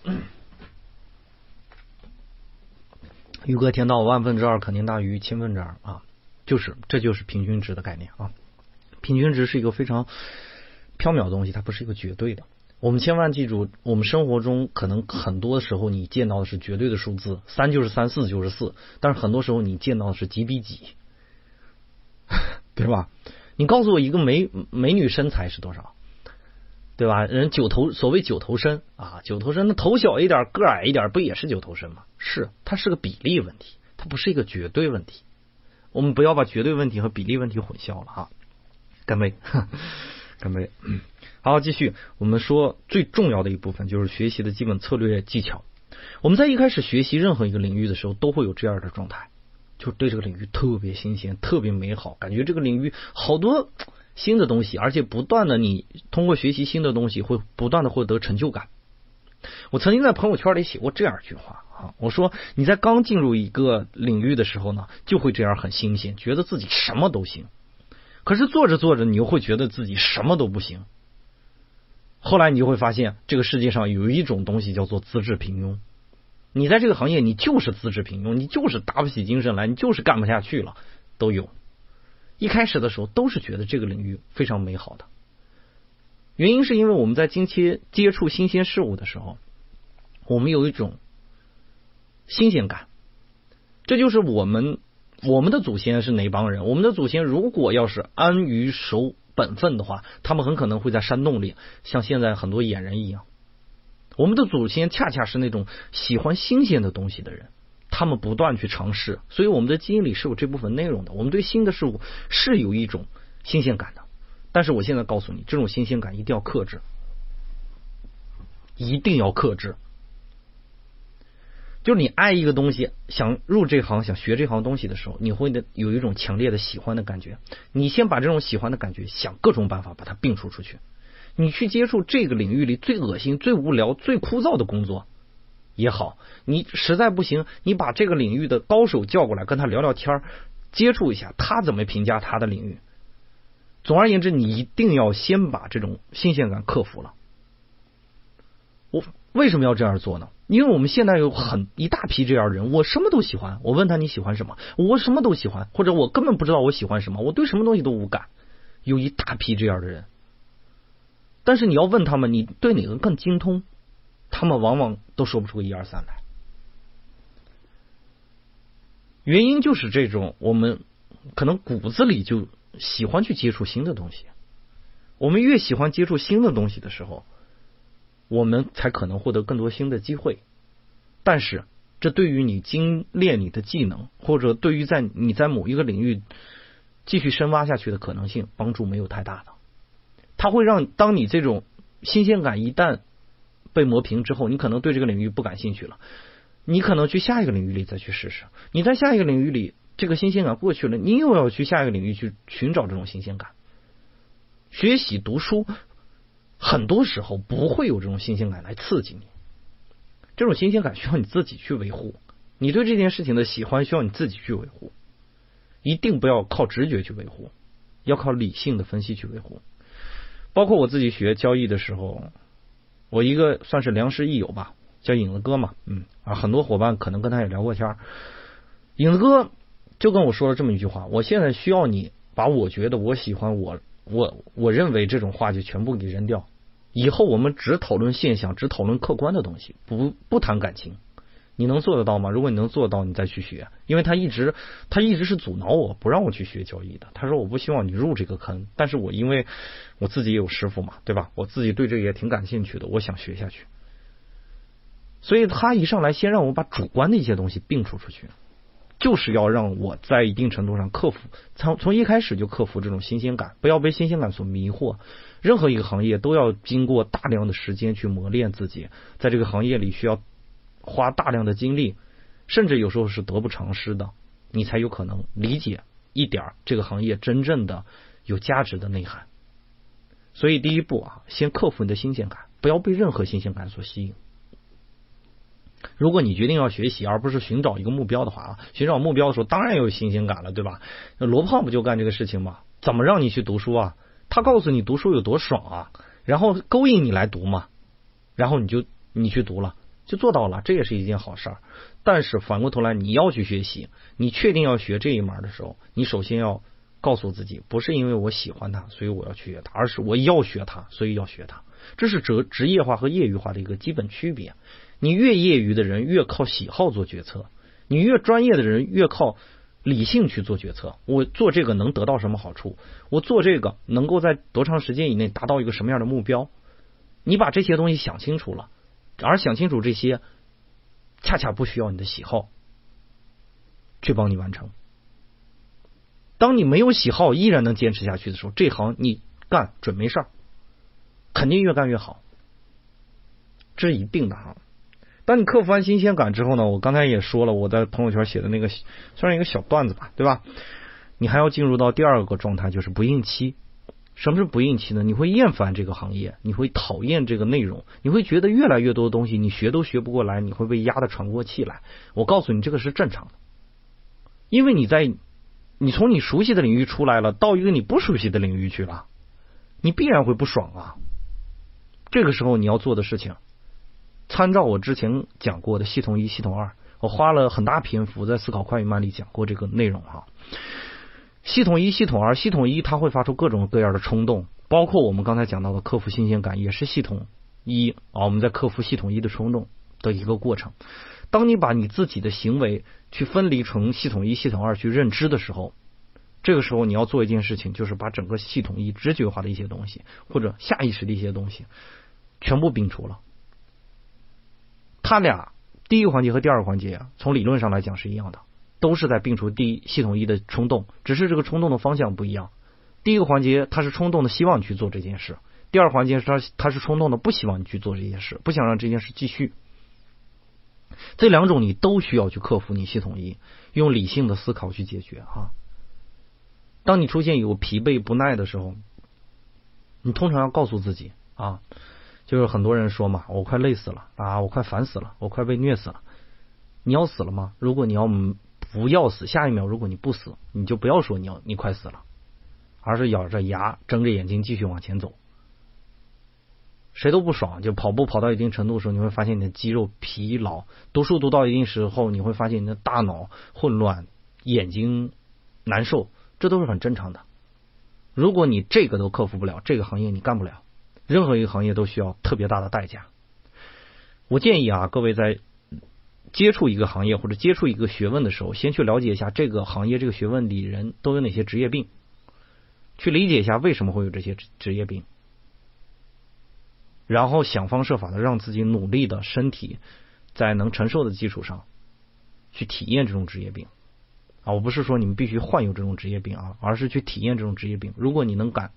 宇哥天道万分之二肯定大于千分之二啊，就是这就是平均值的概念啊。平均值是一个非常缥缈的东西，它不是一个绝对的。我们千万记住，我们生活中可能很多时候你见到的是绝对的数字，三就是三，四就是四。但是很多时候你见到的是几比几，[laughs] 对吧？你告诉我一个美美女身材是多少，对吧？人九头所谓九头身啊，九头身那头小一点，个矮一点，不也是九头身吗？是，它是个比例问题，它不是一个绝对问题。我们不要把绝对问题和比例问题混淆了哈。干杯，[laughs] 干杯。[clears throat] 好，继续。我们说最重要的一部分就是学习的基本策略技巧。我们在一开始学习任何一个领域的时候，都会有这样的状态，就对这个领域特别新鲜、特别美好，感觉这个领域好多新的东西，而且不断的你通过学习新的东西，会不断的获得成就感。我曾经在朋友圈里写过这样一句话啊，我说你在刚进入一个领域的时候呢，就会这样很新鲜，觉得自己什么都行。可是做着做着，你又会觉得自己什么都不行。后来你就会发现，这个世界上有一种东西叫做资质平庸。你在这个行业，你就是资质平庸，你就是打不起精神来，你就是干不下去了，都有。一开始的时候，都是觉得这个领域非常美好的。原因是因为我们在近期接触新鲜事物的时候，我们有一种新鲜感，这就是我们。我们的祖先是哪帮人？我们的祖先如果要是安于守本分的话，他们很可能会在山洞里，像现在很多野人一样。我们的祖先恰恰是那种喜欢新鲜的东西的人，他们不断去尝试，所以我们的基因里是有这部分内容的。我们对新的事物是有一种新鲜感的，但是我现在告诉你，这种新鲜感一定要克制，一定要克制。就是你爱一个东西，想入这行，想学这行东西的时候，你会的有一种强烈的喜欢的感觉。你先把这种喜欢的感觉，想各种办法把它摒除出去。你去接触这个领域里最恶心、最无聊、最枯燥的工作也好，你实在不行，你把这个领域的高手叫过来，跟他聊聊天接触一下，他怎么评价他的领域。总而言之，你一定要先把这种新鲜感克服了。我为什么要这样做呢？因为我们现在有很一大批这样的人，我什么都喜欢。我问他你喜欢什么，我什么都喜欢，或者我根本不知道我喜欢什么，我对什么东西都无感。有一大批这样的人，但是你要问他们你对哪个更精通，他们往往都说不出个一二三来。原因就是这种，我们可能骨子里就喜欢去接触新的东西。我们越喜欢接触新的东西的时候。我们才可能获得更多新的机会，但是这对于你精炼你的技能，或者对于在你在某一个领域继续深挖下去的可能性，帮助没有太大的。它会让当你这种新鲜感一旦被磨平之后，你可能对这个领域不感兴趣了，你可能去下一个领域里再去试试。你在下一个领域里，这个新鲜感过去了，你又要去下一个领域去寻找这种新鲜感。学习读书。很多时候不会有这种新鲜感来刺激你，这种新鲜感需要你自己去维护。你对这件事情的喜欢需要你自己去维护，一定不要靠直觉去维护，要靠理性的分析去维护。包括我自己学交易的时候，我一个算是良师益友吧，叫影子哥嘛，嗯啊，很多伙伴可能跟他也聊过天影子哥就跟我说了这么一句话：我现在需要你把我觉得我喜欢我我我认为这种话就全部给扔掉。以后我们只讨论现象，只讨论客观的东西，不不谈感情。你能做得到吗？如果你能做到，你再去学。因为他一直他一直是阻挠我不让我去学交易的。他说我不希望你入这个坑，但是我因为我自己也有师傅嘛，对吧？我自己对这个也挺感兴趣的，我想学下去。所以他一上来先让我把主观的一些东西摒除出去，就是要让我在一定程度上克服，从从一开始就克服这种新鲜感，不要被新鲜感所迷惑。任何一个行业都要经过大量的时间去磨练自己，在这个行业里需要花大量的精力，甚至有时候是得不偿失的，你才有可能理解一点这个行业真正的有价值的内涵。所以第一步啊，先克服你的新鲜感，不要被任何新鲜感所吸引。如果你决定要学习，而不是寻找一个目标的话啊，寻找目标的时候当然有新鲜感了，对吧？那罗胖不就干这个事情吗？怎么让你去读书啊？他告诉你读书有多爽啊，然后勾引你来读嘛，然后你就你去读了，就做到了，这也是一件好事儿。但是反过头来，你要去学习，你确定要学这一门的时候，你首先要告诉自己，不是因为我喜欢它，所以我要去学它，而是我要学它，所以要学它。这是职职业化和业余化的一个基本区别。你越业余的人越靠喜好做决策，你越专业的人越靠。理性去做决策，我做这个能得到什么好处？我做这个能够在多长时间以内达到一个什么样的目标？你把这些东西想清楚了，而想清楚这些，恰恰不需要你的喜好去帮你完成。当你没有喜好依然能坚持下去的时候，这行你干准没事儿，肯定越干越好，这是一定的哈。当你克服完新鲜感之后呢？我刚才也说了，我在朋友圈写的那个算是一个小段子吧，对吧？你还要进入到第二个状态，就是不应期。什么是不应期呢？你会厌烦这个行业，你会讨厌这个内容，你会觉得越来越多的东西你学都学不过来，你会被压得喘不过气来。我告诉你，这个是正常的，因为你在你从你熟悉的领域出来了，到一个你不熟悉的领域去了，你必然会不爽啊。这个时候你要做的事情。参照我之前讲过的系统一、系统二，我花了很大篇幅在思考快与慢里讲过这个内容哈。系统一、系统二，系统一它会发出各种各样的冲动，包括我们刚才讲到的克服新鲜感，也是系统一啊。我们在克服系统一的冲动的一个过程。当你把你自己的行为去分离成系统一、系统二去认知的时候，这个时候你要做一件事情，就是把整个系统一直觉化的一些东西，或者下意识的一些东西，全部摒除了。他俩第一个环节和第二个环节啊，从理论上来讲是一样的，都是在摒除第一系统一的冲动，只是这个冲动的方向不一样。第一个环节他是冲动的希望去做这件事，第二环节是他他是冲动的不希望你去做这件事，不想让这件事继续。这两种你都需要去克服，你系统一用理性的思考去解决哈。当你出现有疲惫不耐的时候，你通常要告诉自己啊，就是很多人说嘛，我快累死了啊，我快烦死了，我快被虐死了。你要死了吗？如果你要不要死，下一秒如果你不死，你就不要说你要你快死了，而是咬着牙睁着眼睛继续往前走。谁都不爽，就跑步跑到一定程度的时候，你会发现你的肌肉疲劳；读书读到一定时候，你会发现你的大脑混乱，眼睛难受，这都是很正常的。如果你这个都克服不了，这个行业你干不了。任何一个行业都需要特别大的代价。我建议啊，各位在接触一个行业或者接触一个学问的时候，先去了解一下这个行业这个学问里人都有哪些职业病，去理解一下为什么会有这些职业病。然后想方设法的让自己努力的身体在能承受的基础上去体验这种职业病啊！我不是说你们必须患有这种职业病啊，而是去体验这种职业病。如果你能感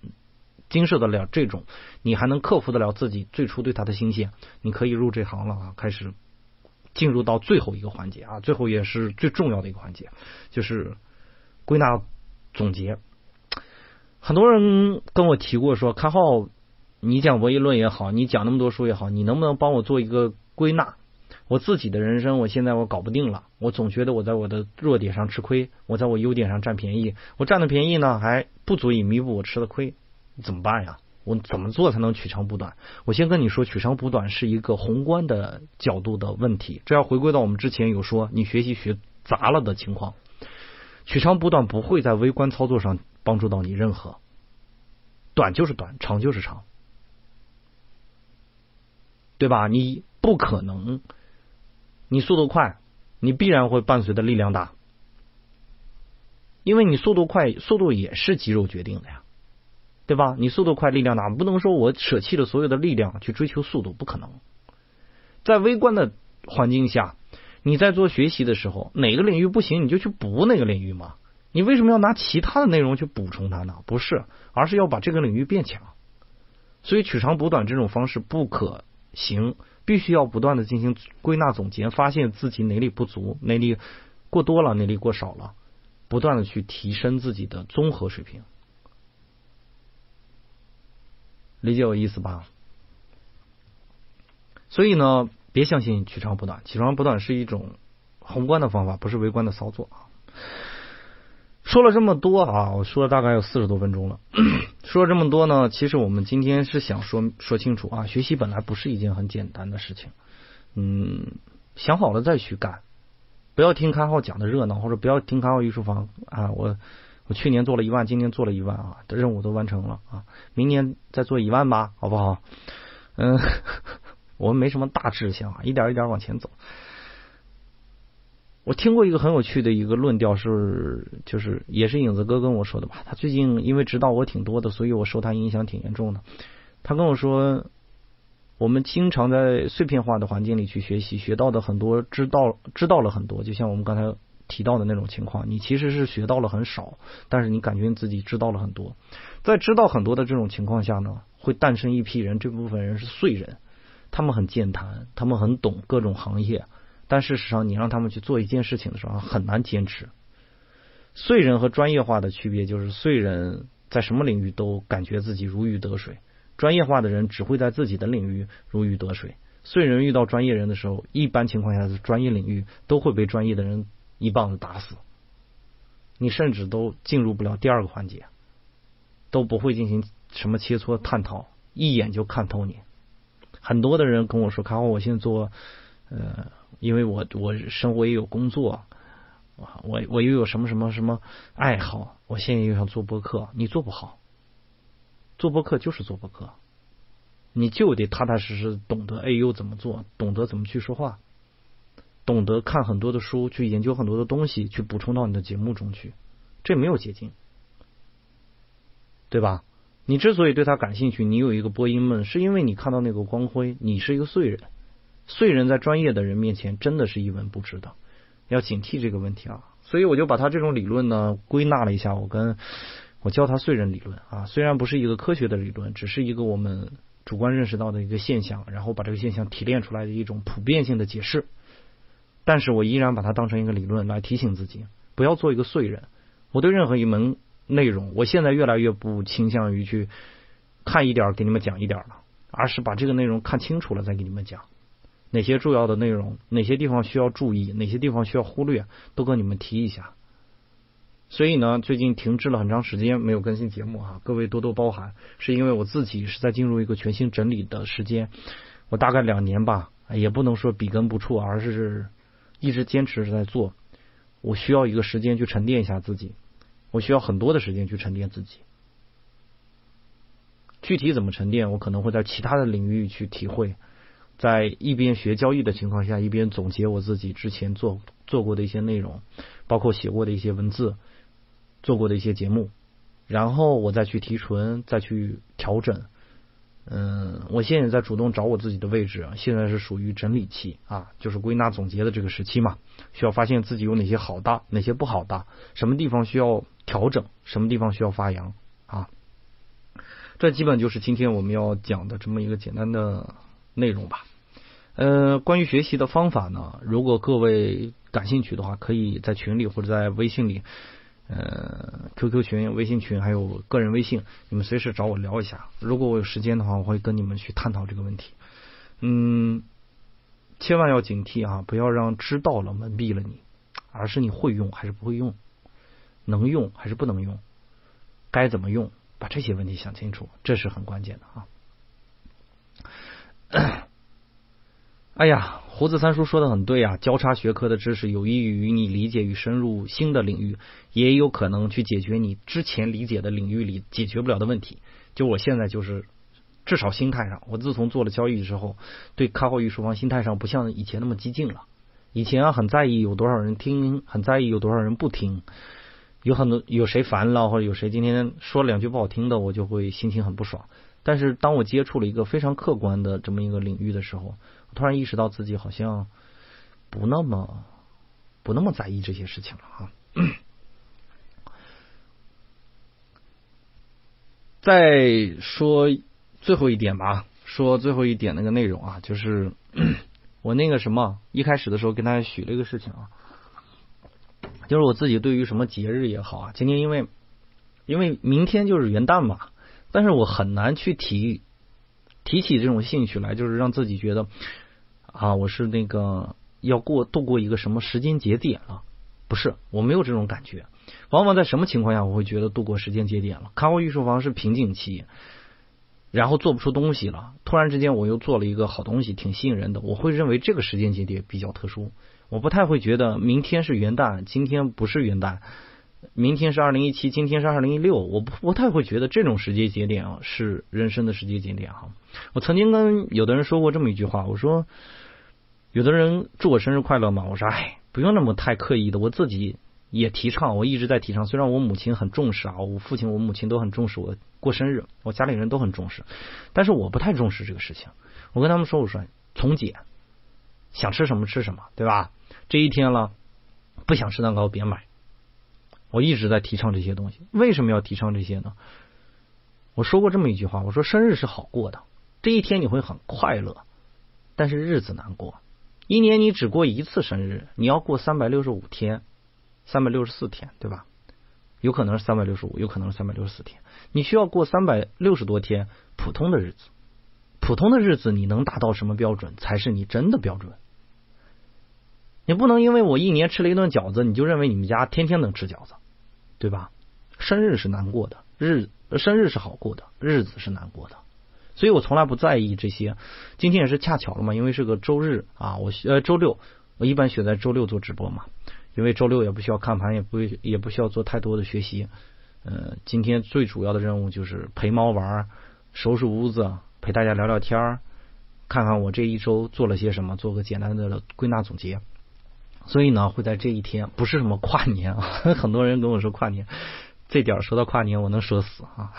经受得了这种，你还能克服得了自己最初对他的新鲜，你可以入这行了啊！开始进入到最后一个环节啊，最后也是最重要的一个环节，就是归纳总结。很多人跟我提过说，开号。你讲博弈论也好，你讲那么多书也好，你能不能帮我做一个归纳？我自己的人生，我现在我搞不定了，我总觉得我在我的弱点上吃亏，我在我优点上占便宜，我占的便宜呢还不足以弥补我吃的亏，怎么办呀？我怎么做才能取长补短？我先跟你说，取长补短是一个宏观的角度的问题，这要回归到我们之前有说，你学习学杂了的情况，取长补短不会在微观操作上帮助到你任何，短就是短，长就是长。对吧？你不可能，你速度快，你必然会伴随的力量大，因为你速度快，速度也是肌肉决定的呀，对吧？你速度快，力量大，不能说我舍弃了所有的力量去追求速度，不可能。在微观的环境下，你在做学习的时候，哪个领域不行，你就去补哪个领域嘛。你为什么要拿其他的内容去补充它呢？不是，而是要把这个领域变强。所以取长补短这种方式不可。行，必须要不断的进行归纳总结，发现自己哪里不足，哪里过多了，哪里过少了，不断的去提升自己的综合水平，理解我意思吧？所以呢，别相信取长补短，取长补短是一种宏观的方法，不是微观的操作啊。说了这么多啊，我说了大概有四十多分钟了。[coughs] 说了这么多呢，其实我们今天是想说说清楚啊，学习本来不是一件很简单的事情。嗯，想好了再去干，不要听开号讲的热闹，或者不要听开号艺术房啊。我我去年做了一万，今年做了一万啊，的任务都完成了啊，明年再做一万吧，好不好？嗯，[laughs] 我们没什么大志向啊，一点一点往前走。我听过一个很有趣的一个论调，是就是也是影子哥跟我说的吧。他最近因为知道我挺多的，所以我受他影响挺严重的。他跟我说，我们经常在碎片化的环境里去学习，学到的很多，知道知道了很多。就像我们刚才提到的那种情况，你其实是学到了很少，但是你感觉你自己知道了很多。在知道很多的这种情况下呢，会诞生一批人，这部分人是碎人，他们很健谈，他们很懂各种行业。但事实上，你让他们去做一件事情的时候，很难坚持。碎人和专业化的区别就是，碎人在什么领域都感觉自己如鱼得水，专业化的人只会在自己的领域如鱼得水。碎人遇到专业人的时候，一般情况下是，专业领域都会被专业的人一棒子打死，你甚至都进入不了第二个环节，都不会进行什么切磋探讨，一眼就看透你。很多的人跟我说：“卡我现在做，呃。”因为我我生活也有工作，我我又有什么什么什么爱好，我现在又想做播客，你做不好。做播客就是做播客，你就得踏踏实实懂得 A U 怎么做，懂得怎么去说话，懂得看很多的书，去研究很多的东西，去补充到你的节目中去。这没有捷径，对吧？你之所以对他感兴趣，你有一个播音梦，是因为你看到那个光辉，你是一个碎人。碎人在专业的人面前真的是一文不值的，要警惕这个问题啊！所以我就把他这种理论呢归纳了一下，我跟我叫他碎人理论啊，虽然不是一个科学的理论，只是一个我们主观认识到的一个现象，然后把这个现象提炼出来的一种普遍性的解释。但是我依然把它当成一个理论来提醒自己，不要做一个碎人。我对任何一门内容，我现在越来越不倾向于去看一点儿给你们讲一点儿了，而是把这个内容看清楚了再给你们讲。哪些重要的内容，哪些地方需要注意，哪些地方需要忽略，都跟你们提一下。所以呢，最近停滞了很长时间没有更新节目哈，各位多多包涵，是因为我自己是在进入一个全新整理的时间，我大概两年吧，也不能说笔耕不辍，而是一直坚持在做。我需要一个时间去沉淀一下自己，我需要很多的时间去沉淀自己。具体怎么沉淀，我可能会在其他的领域去体会。在一边学交易的情况下，一边总结我自己之前做做过的一些内容，包括写过的一些文字，做过的一些节目，然后我再去提纯，再去调整。嗯，我现在也在主动找我自己的位置，现在是属于整理期啊，就是归纳总结的这个时期嘛，需要发现自己有哪些好的，哪些不好的，什么地方需要调整，什么地方需要发扬啊。这基本就是今天我们要讲的这么一个简单的。内容吧，呃，关于学习的方法呢，如果各位感兴趣的话，可以在群里或者在微信里，呃，QQ 群、微信群还有个人微信，你们随时找我聊一下。如果我有时间的话，我会跟你们去探讨这个问题。嗯，千万要警惕啊，不要让知道了蒙蔽了你，而是你会用还是不会用，能用还是不能用，该怎么用，把这些问题想清楚，这是很关键的啊。[coughs] 哎呀，胡子三叔说的很对啊！交叉学科的知识有益于你理解与深入新的领域，也有可能去解决你之前理解的领域里解决不了的问题。就我现在就是，至少心态上，我自从做了交易之后，对开号与书房心态上不像以前那么激进了。以前啊，很在意有多少人听，很在意有多少人不听，有很多有谁烦了，或者有谁今天说两句不好听的，我就会心情很不爽。但是当我接触了一个非常客观的这么一个领域的时候，突然意识到自己好像不那么不那么在意这些事情了哈。[coughs] 再说最后一点吧，说最后一点那个内容啊，就是 [coughs] 我那个什么一开始的时候跟大家许了一个事情啊，就是我自己对于什么节日也好啊，今天因为因为明天就是元旦嘛。但是我很难去提提起这种兴趣来，就是让自己觉得啊，我是那个要过度过一个什么时间节点了，不是，我没有这种感觉。往往在什么情况下我会觉得度过时间节点了？看过御书房是瓶颈期，然后做不出东西了，突然之间我又做了一个好东西，挺吸引人的，我会认为这个时间节点比较特殊。我不太会觉得明天是元旦，今天不是元旦。明天是二零一七，今天是二零一六，我不不太会觉得这种时间节点啊是人生的时间节点哈。我曾经跟有的人说过这么一句话，我说有的人祝我生日快乐嘛，我说哎不用那么太刻意的，我自己也提倡，我一直在提倡。虽然我母亲很重视啊，我父亲、我母亲都很重视我过生日，我家里人都很重视，但是我不太重视这个事情。我跟他们说，我说从简，想吃什么吃什么，对吧？这一天了，不想吃蛋糕别买。我一直在提倡这些东西，为什么要提倡这些呢？我说过这么一句话，我说生日是好过的，这一天你会很快乐，但是日子难过。一年你只过一次生日，你要过三百六十五天，三百六十四天，对吧？有可能是三百六十五，有可能是三百六十四天，你需要过三百六十多天普通的日子。普通的日子你能达到什么标准才是你真的标准？你不能因为我一年吃了一顿饺子，你就认为你们家天天能吃饺子，对吧？生日是难过的，日生日是好过的，日子是难过的，所以我从来不在意这些。今天也是恰巧了嘛，因为是个周日啊，我呃周六，我一般选在周六做直播嘛，因为周六也不需要看盘，也不也不需要做太多的学习。呃，今天最主要的任务就是陪猫玩，收拾屋子，陪大家聊聊天儿看看我这一周做了些什么，做个简单的归纳总结。所以呢，会在这一天，不是什么跨年啊。[laughs] 很多人跟我说跨年，这点说到跨年，我能说死啊。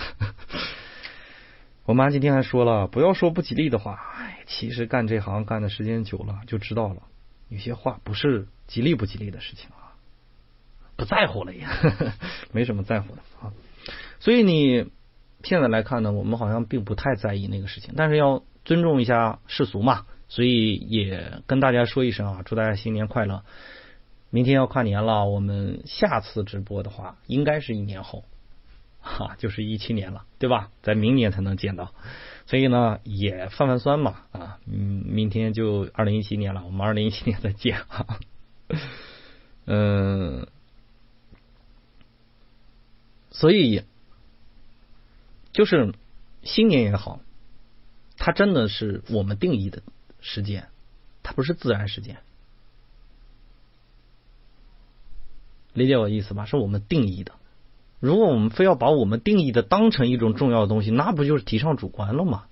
[laughs] 我妈今天还说了，不要说不吉利的话。哎，其实干这行干的时间久了，就知道了，有些话不是吉利不吉利的事情啊，不在乎了也，[laughs] 没什么在乎的啊。所以你现在来看呢，我们好像并不太在意那个事情，但是要尊重一下世俗嘛。所以也跟大家说一声啊，祝大家新年快乐！明天要跨年了，我们下次直播的话，应该是一年后，哈，就是一七年了，对吧？在明年才能见到，所以呢，也泛泛酸嘛啊，嗯，明天就二零一七年了，我们二零一七年再见哈，嗯，[laughs] 所以就是新年也好，它真的是我们定义的时间，它不是自然时间。理解我意思吧？是我们定义的。如果我们非要把我们定义的当成一种重要的东西，那不就是提倡主观了吗？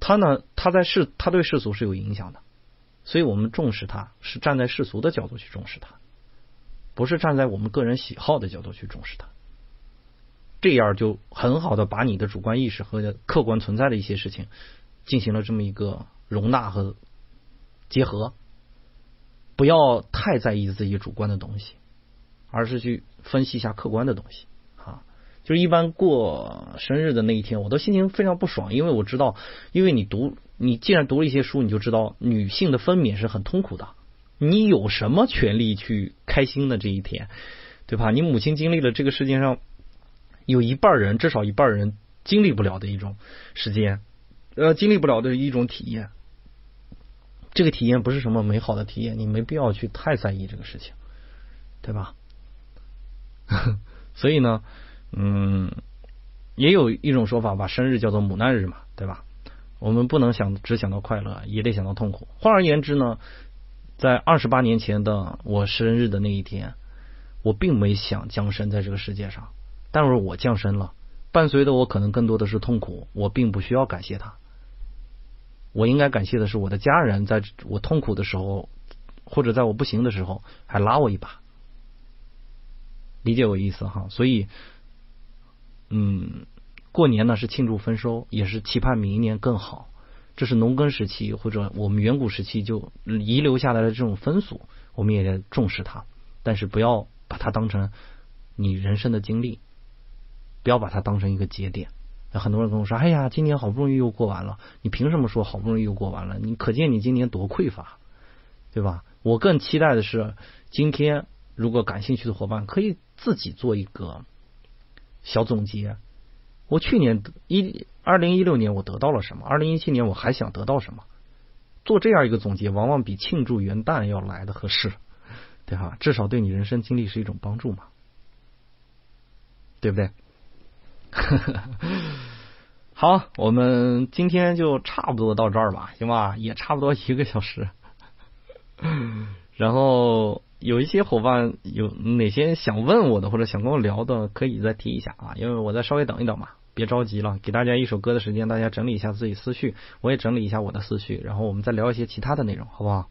他呢？他在世，他对世俗是有影响的，所以我们重视他，是站在世俗的角度去重视他，不是站在我们个人喜好的角度去重视他。这样就很好的把你的主观意识和客观存在的一些事情进行了这么一个容纳和结合，不要太在意自己主观的东西。而是去分析一下客观的东西，啊，就是一般过生日的那一天，我都心情非常不爽，因为我知道，因为你读，你既然读了一些书，你就知道女性的分娩是很痛苦的，你有什么权利去开心的这一天，对吧？你母亲经历了这个世界上有一半人，至少一半人经历不了的一种时间，呃，经历不了的一种体验，这个体验不是什么美好的体验，你没必要去太在意这个事情，对吧？[laughs] 所以呢，嗯，也有一种说法，把生日叫做母难日嘛，对吧？我们不能想只想到快乐，也得想到痛苦。换而言之呢，在二十八年前的我生日的那一天，我并没想降生在这个世界上，但是我降生了，伴随的我可能更多的是痛苦。我并不需要感谢他，我应该感谢的是我的家人，在我痛苦的时候，或者在我不行的时候，还拉我一把。理解我意思哈，所以，嗯，过年呢是庆祝丰收，也是期盼明年更好。这是农耕时期或者我们远古时期就遗留下来的这种风俗，我们也得重视它。但是不要把它当成你人生的经历，不要把它当成一个节点。很多人跟我说：“哎呀，今年好不容易又过完了，你凭什么说好不容易又过完了？你可见你今年多匮乏，对吧？”我更期待的是今天。如果感兴趣的伙伴可以自己做一个小总结。我去年一二零一六年我得到了什么？二零一七年我还想得到什么？做这样一个总结，往往比庆祝元旦要来的合适，对吧？至少对你人生经历是一种帮助嘛，对不对？呵呵呵好，我们今天就差不多到这儿吧，行吧？也差不多一个小时，[laughs] 然后。有一些伙伴有哪些想问我的或者想跟我聊的，可以再提一下啊，因为我再稍微等一等嘛，别着急了，给大家一首歌的时间，大家整理一下自己思绪，我也整理一下我的思绪，然后我们再聊一些其他的内容，好不好？